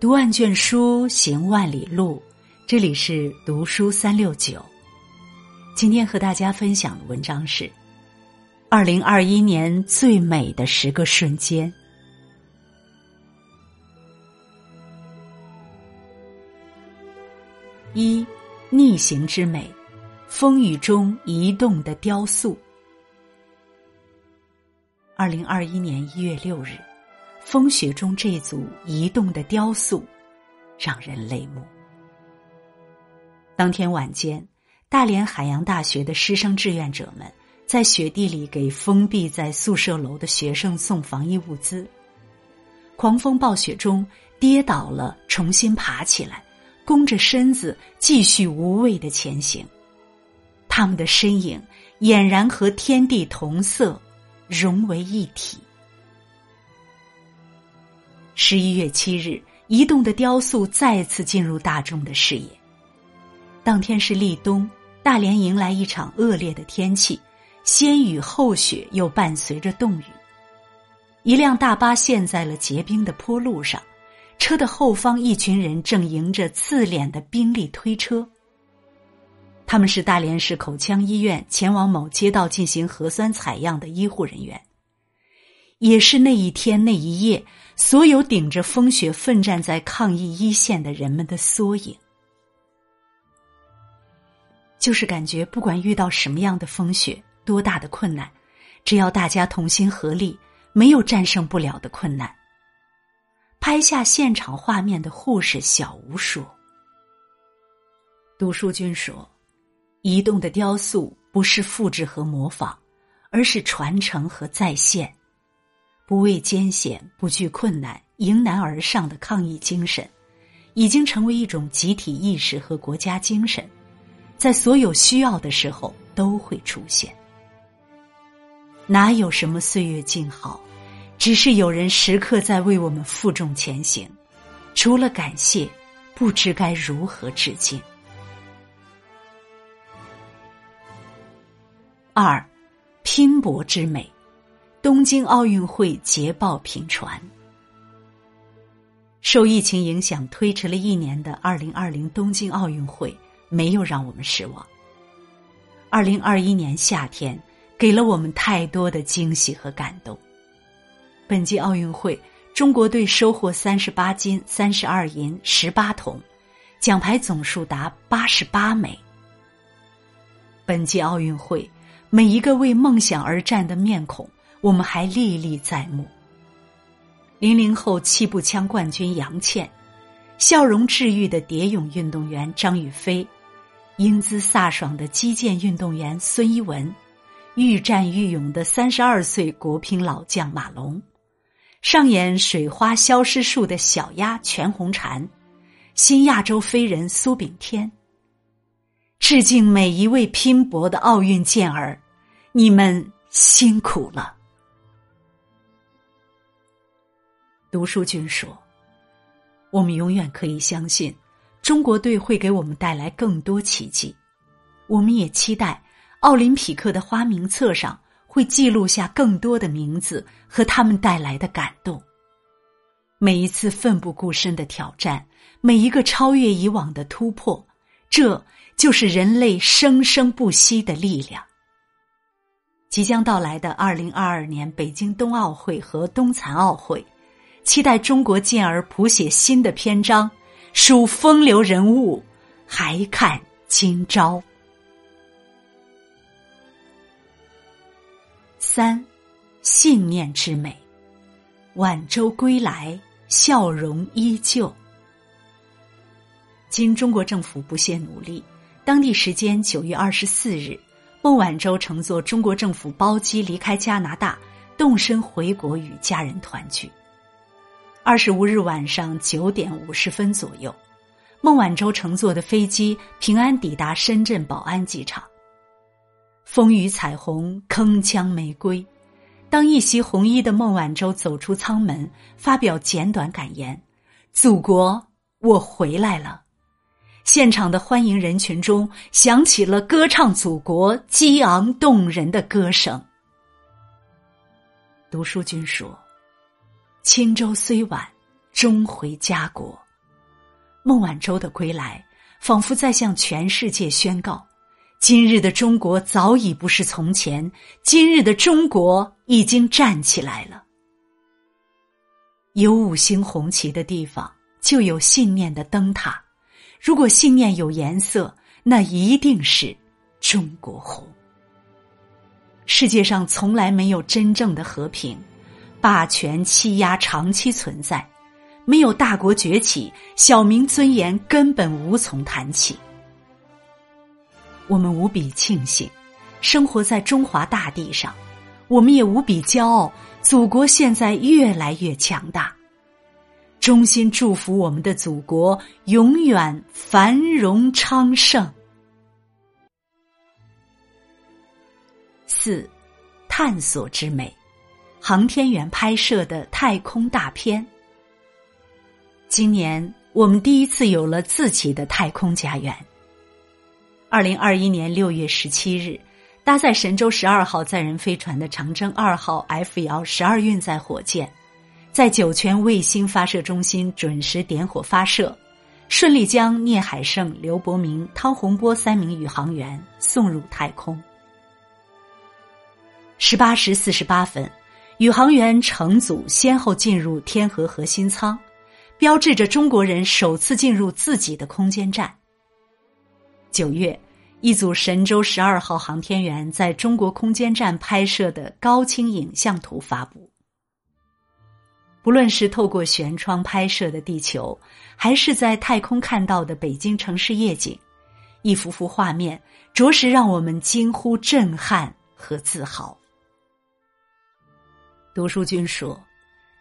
读万卷书，行万里路。这里是读书三六九。今天和大家分享的文章是：二零二一年最美的十个瞬间。一，逆行之美，风雨中移动的雕塑。二零二一年一月六日。风雪中这组移动的雕塑，让人泪目。当天晚间，大连海洋大学的师生志愿者们在雪地里给封闭在宿舍楼的学生送防疫物资。狂风暴雪中跌倒了，重新爬起来，弓着身子继续无畏的前行。他们的身影俨然和天地同色，融为一体。十一月七日，移动的雕塑再次进入大众的视野。当天是立冬，大连迎来一场恶劣的天气，先雨后雪，又伴随着冻雨。一辆大巴陷在了结冰的坡路上，车的后方，一群人正迎着刺脸的冰力推车。他们是大连市口腔医院前往某街道进行核酸采样的医护人员。也是那一天那一夜，所有顶着风雪奋战在抗疫一线的人们的缩影。就是感觉，不管遇到什么样的风雪，多大的困难，只要大家同心合力，没有战胜不了的困难。拍下现场画面的护士小吴说：“读书君说，移动的雕塑不是复制和模仿，而是传承和再现。”不畏艰险、不惧困难、迎难而上的抗疫精神，已经成为一种集体意识和国家精神，在所有需要的时候都会出现。哪有什么岁月静好，只是有人时刻在为我们负重前行。除了感谢，不知该如何致敬。二，拼搏之美。东京奥运会捷报频传，受疫情影响推迟了一年的二零二零东京奥运会没有让我们失望。二零二一年夏天给了我们太多的惊喜和感动。本届奥运会，中国队收获三十八金、三十二银、十八铜，奖牌总数达八十八枚。本届奥运会，每一个为梦想而战的面孔。我们还历历在目。零零后气步枪冠军杨倩，笑容治愈的蝶泳运动员张雨霏，英姿飒爽的击剑运动员孙一文，愈战愈勇的三十二岁国乒老将马龙，上演水花消失术的小鸭全红婵，新亚洲飞人苏炳添。致敬每一位拼搏的奥运健儿，你们辛苦了。读书君说：“我们永远可以相信，中国队会给我们带来更多奇迹。我们也期待奥林匹克的花名册上会记录下更多的名字和他们带来的感动。每一次奋不顾身的挑战，每一个超越以往的突破，这就是人类生生不息的力量。即将到来的二零二二年北京冬奥会和冬残奥会。”期待中国健儿谱写新的篇章，数风流人物，还看今朝。三，信念之美，晚舟归来，笑容依旧。经中国政府不懈努力，当地时间九月二十四日，孟晚舟乘坐中国政府包机离开加拿大，动身回国与家人团聚。二十五日晚上九点五十分左右，孟晚舟乘坐的飞机平安抵达深圳宝安机场。风雨彩虹，铿锵玫瑰。当一袭红衣的孟晚舟走出舱门，发表简短感言：“祖国，我回来了。”现场的欢迎人群中响起了歌唱祖国激昂动人的歌声。读书君说。轻舟虽晚，终回家国。孟晚舟的归来，仿佛在向全世界宣告：今日的中国早已不是从前，今日的中国已经站起来了。有五星红旗的地方，就有信念的灯塔。如果信念有颜色，那一定是中国红。世界上从来没有真正的和平，霸权欺压长期存在，没有大国崛起，小民尊严根本无从谈起。我们无比庆幸，生活在中华大地上，我们也无比骄傲，祖国现在越来越强大。衷心祝福我们的祖国永远繁荣昌盛。四，探索之美，航天员拍摄的太空大片。今年我们第一次有了自己的太空家园。二零二一年六月十七日，搭载神舟十二号载人飞船的长征二号 F 遥十二运载火箭。在酒泉卫星发射中心准时点火发射，顺利将聂海胜、刘伯明、汤洪波三名宇航员送入太空。十八时四十八分，宇航员乘组先后进入天河核心舱，标志着中国人首次进入自己的空间站。九月，一组神舟十二号航天员在中国空间站拍摄的高清影像图发布。不论是透过舷窗拍摄的地球，还是在太空看到的北京城市夜景，一幅幅画面着实让我们惊呼震撼和自豪。读书君说：“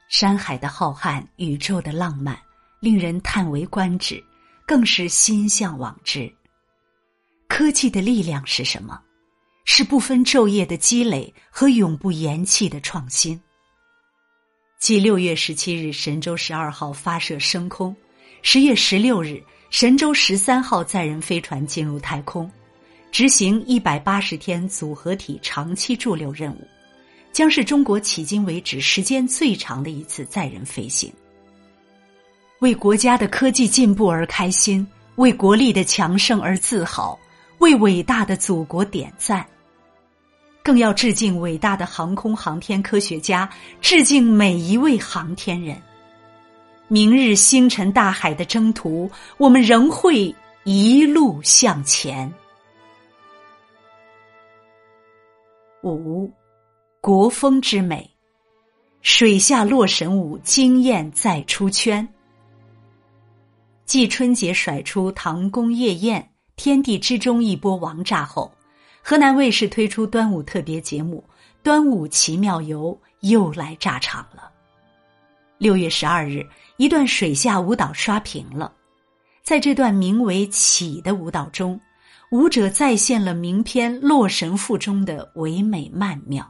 山海的浩瀚，宇宙的浪漫，令人叹为观止，更是心向往之。科技的力量是什么？是不分昼夜的积累和永不言弃的创新。”继六月十七日神舟十二号发射升空，十月十六日神舟十三号载人飞船进入太空，执行一百八十天组合体长期驻留任务，将是中国迄今为止时间最长的一次载人飞行。为国家的科技进步而开心，为国力的强盛而自豪，为伟大的祖国点赞。更要致敬伟大的航空航天科学家，致敬每一位航天人。明日星辰大海的征途，我们仍会一路向前。五，国风之美，水下洛神舞惊艳再出圈。继春节甩出唐宫夜宴、天地之中一波王炸后。河南卫视推出端午特别节目《端午奇妙游》，又来炸场了。六月十二日，一段水下舞蹈刷屏了。在这段名为《起》的舞蹈中，舞者再现了名篇《洛神赋》中的唯美曼妙。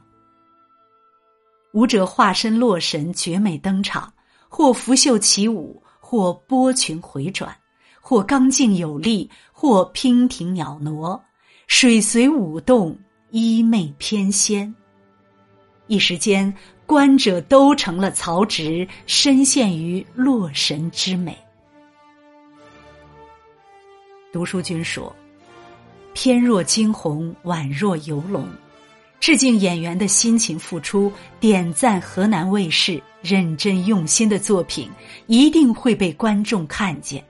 舞者化身洛神，绝美登场，或拂袖起舞，或波裙回转，或刚劲有力，或娉婷袅娜。水随舞动，衣袂翩跹。一时间，观者都成了曹植，深陷于洛神之美。读书君说：“翩若惊鸿，宛若游龙。”致敬演员的辛勤付出，点赞河南卫视认真用心的作品，一定会被观众看见。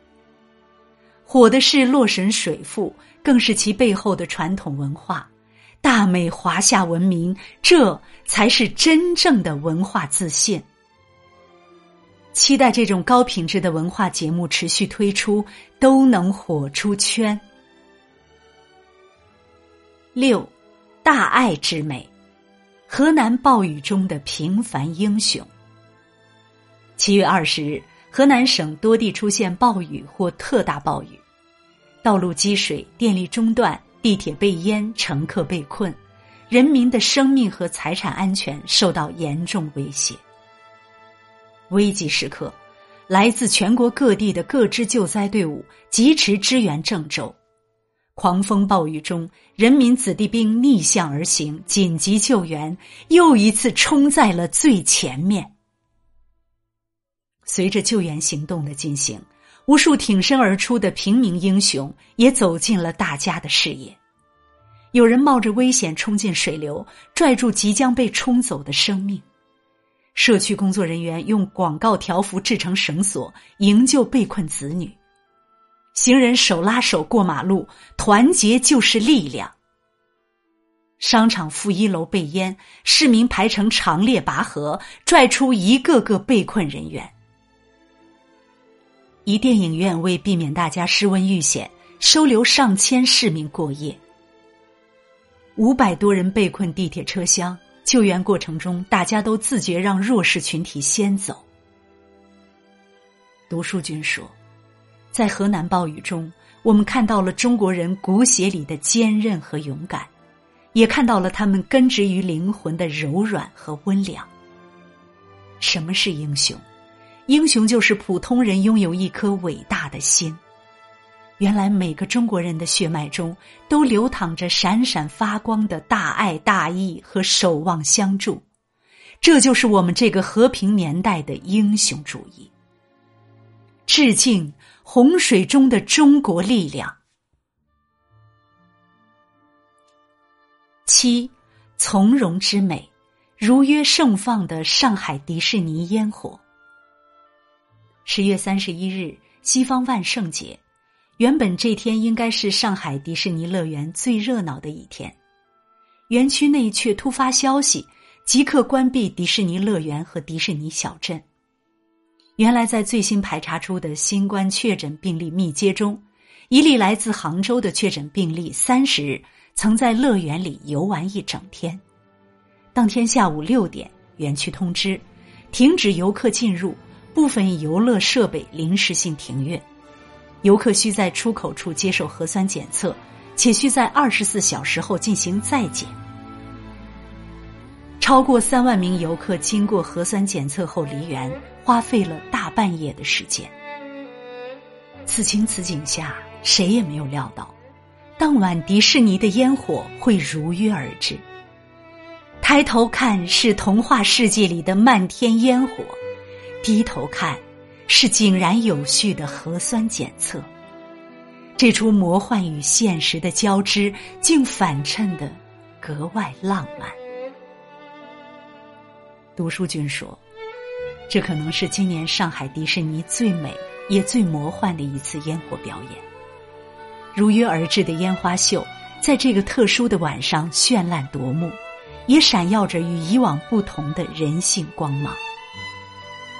火的是《洛神水赋》。更是其背后的传统文化，大美华夏文明，这才是真正的文化自信。期待这种高品质的文化节目持续推出，都能火出圈。六，大爱之美，河南暴雨中的平凡英雄。七月二十日，河南省多地出现暴雨或特大暴雨。道路积水，电力中断，地铁被淹，乘客被困，人民的生命和财产安全受到严重威胁。危急时刻，来自全国各地的各支救灾队伍及时支援郑州。狂风暴雨中，人民子弟兵逆向而行，紧急救援又一次冲在了最前面。随着救援行动的进行。无数挺身而出的平民英雄也走进了大家的视野。有人冒着危险冲进水流，拽住即将被冲走的生命；社区工作人员用广告条幅制成绳索，营救被困子女；行人手拉手过马路，团结就是力量。商场负一楼被淹，市民排成长列拔河，拽出一个个被困人员。一电影院为避免大家失温遇险，收留上千市民过夜。五百多人被困地铁车厢，救援过程中，大家都自觉让弱势群体先走。读书君说，在河南暴雨中，我们看到了中国人骨血里的坚韧和勇敢，也看到了他们根植于灵魂的柔软和温良。什么是英雄？英雄就是普通人拥有一颗伟大的心。原来每个中国人的血脉中都流淌着闪闪发光的大爱大义和守望相助，这就是我们这个和平年代的英雄主义。致敬洪水中的中国力量。七，从容之美，如约盛放的上海迪士尼烟火。十月三十一日，西方万圣节，原本这天应该是上海迪士尼乐园最热闹的一天，园区内却突发消息，即刻关闭迪士尼乐园和迪士尼小镇。原来，在最新排查出的新冠确诊病例密接中，一例来自杭州的确诊病例，三十日曾在乐园里游玩一整天。当天下午六点，园区通知停止游客进入。部分游乐设备临时性停运，游客需在出口处接受核酸检测，且需在二十四小时后进行再检。超过三万名游客经过核酸检测后离园，花费了大半夜的时间。此情此景下，谁也没有料到，当晚迪士尼的烟火会如约而至。抬头看，是童话世界里的漫天烟火。低头看，是井然有序的核酸检测。这出魔幻与现实的交织，竟反衬的格外浪漫。读书君说，这可能是今年上海迪士尼最美也最魔幻的一次烟火表演。如约而至的烟花秀，在这个特殊的晚上绚烂夺目，也闪耀着与以往不同的人性光芒。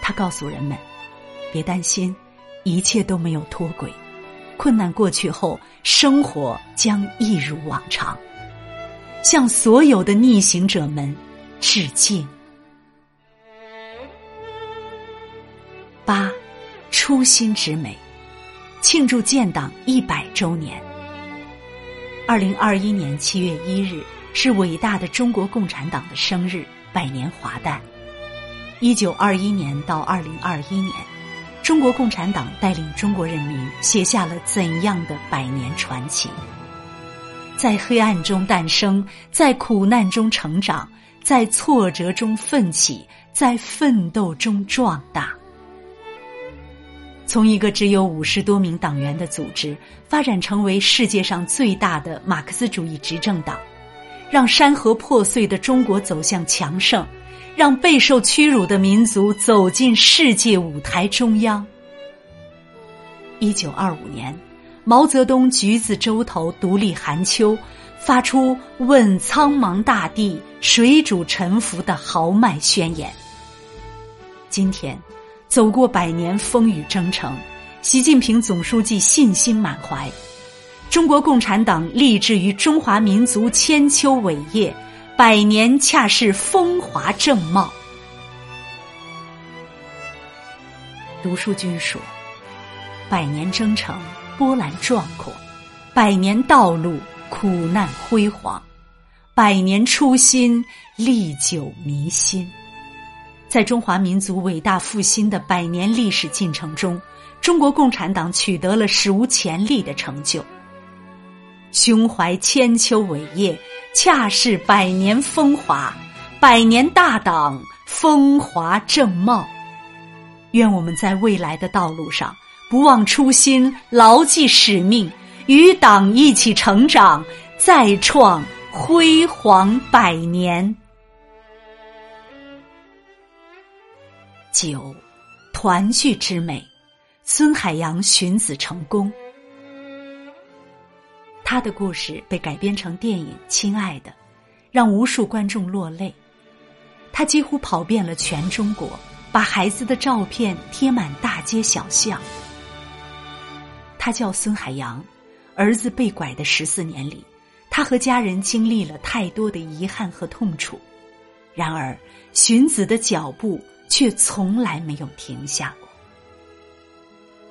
他告诉人们：“别担心，一切都没有脱轨。困难过去后，生活将一如往常。”向所有的逆行者们致敬。初心之美，庆祝建党一百周年。二零二一年七月一日是伟大的中国共产党的生日，百年华诞。一九二一年到二零二一年，中国共产党带领中国人民写下了怎样的百年传奇？在黑暗中诞生，在苦难中成长，在挫折中奋起，在奋斗中壮大。从一个只有五十多名党员的组织，发展成为世界上最大的马克思主义执政党，让山河破碎的中国走向强盛。让备受屈辱的民族走进世界舞台中央。一九二五年，毛泽东橘子洲头独立寒秋，发出“问苍茫大地，谁主沉浮”的豪迈宣言。今天，走过百年风雨征程，习近平总书记信心满怀，中国共产党立志于中华民族千秋伟业。百年恰是风华正茂。读书君说：“百年征程波澜壮阔，百年道路苦难辉煌，百年初心历久弥新。”在中华民族伟大复兴的百年历史进程中，中国共产党取得了史无前例的成就。胸怀千秋伟业，恰是百年风华，百年大党风华正茂。愿我们在未来的道路上，不忘初心，牢记使命，与党一起成长，再创辉煌百年。九，团聚之美，孙海洋寻子成功。他的故事被改编成电影《亲爱的》，让无数观众落泪。他几乎跑遍了全中国，把孩子的照片贴满大街小巷。他叫孙海洋，儿子被拐的十四年里，他和家人经历了太多的遗憾和痛楚。然而，寻子的脚步却从来没有停下过。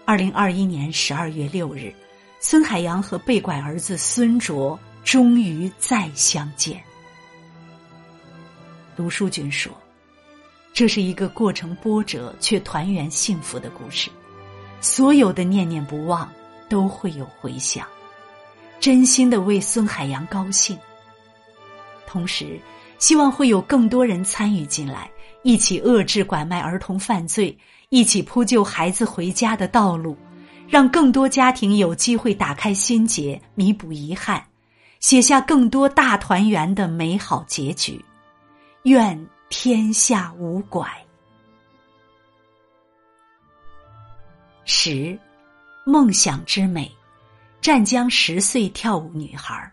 二零二一年十二月六日，孙海洋和被拐儿子孙卓终于再相见。卢淑君说：“这是一个过程波折却团圆幸福的故事，所有的念念不忘都会有回响，真心的为孙海洋高兴。同时，希望会有更多人参与进来，一起遏制拐卖儿童犯罪，一起铺就孩子回家的道路，让更多家庭有机会打开心结，弥补遗憾，写下更多大团圆的美好结局。”愿天下无拐。十，梦想之美，湛江十岁跳舞女孩。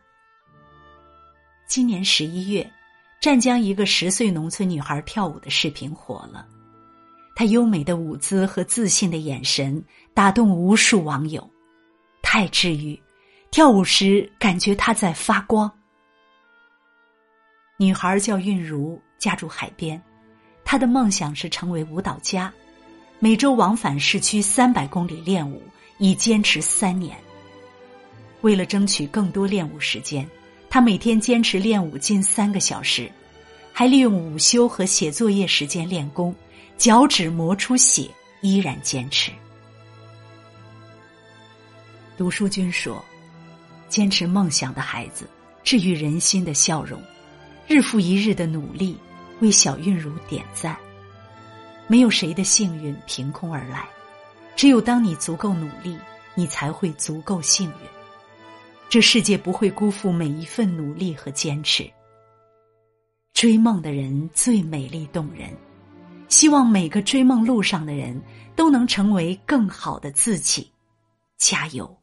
今年十一月，湛江一个十岁农村女孩跳舞的视频火了。她优美的舞姿和自信的眼神打动无数网友，太治愈。跳舞时感觉她在发光。女孩叫韵如。家住海边，她的梦想是成为舞蹈家，每周往返市区三百公里练舞，已坚持三年。为了争取更多练舞时间，他每天坚持练舞近三个小时，还利用午休和写作业时间练功，脚趾磨出血依然坚持。读书君说：“坚持梦想的孩子，治愈人心的笑容，日复一日的努力。”为小韵如点赞。没有谁的幸运凭空而来，只有当你足够努力，你才会足够幸运。这世界不会辜负每一份努力和坚持。追梦的人最美丽动人，希望每个追梦路上的人都能成为更好的自己，加油！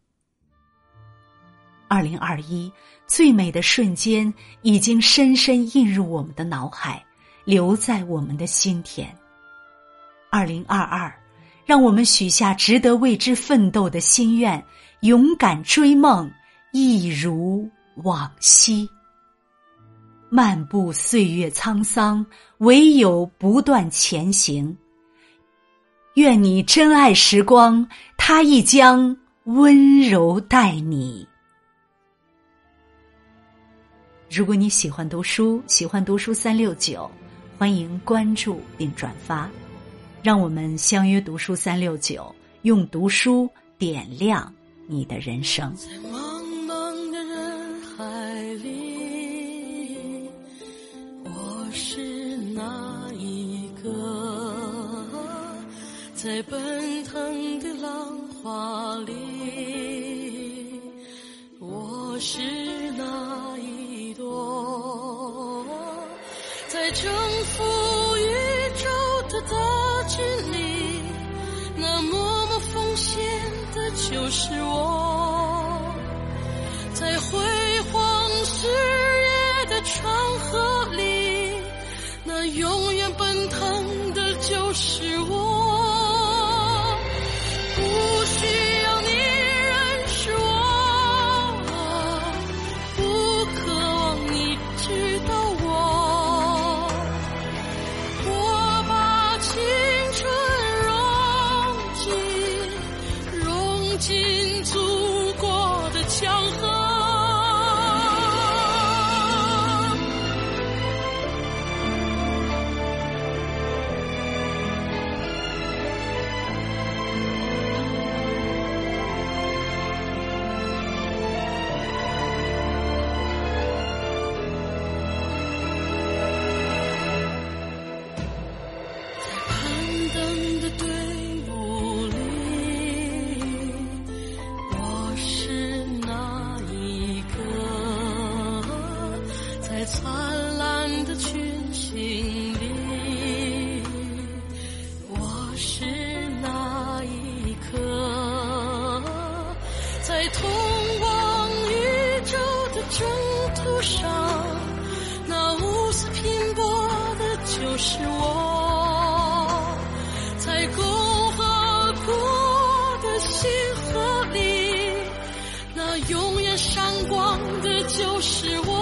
二零二一最美的瞬间已经深深印入我们的脑海。留在我们的心田。二零二二，让我们许下值得为之奋斗的心愿，勇敢追梦，一如往昔。漫步岁月沧桑，唯有不断前行。愿你珍爱时光，它亦将温柔待你。如果你喜欢读书，喜欢读书三六九。欢迎关注并转发，让我们相约读书三六九，用读书点亮你的人生。在奔腾的浪花里，我是那一朵？在征服宇宙的大军里，那默默奉献的就是我。光的就是我。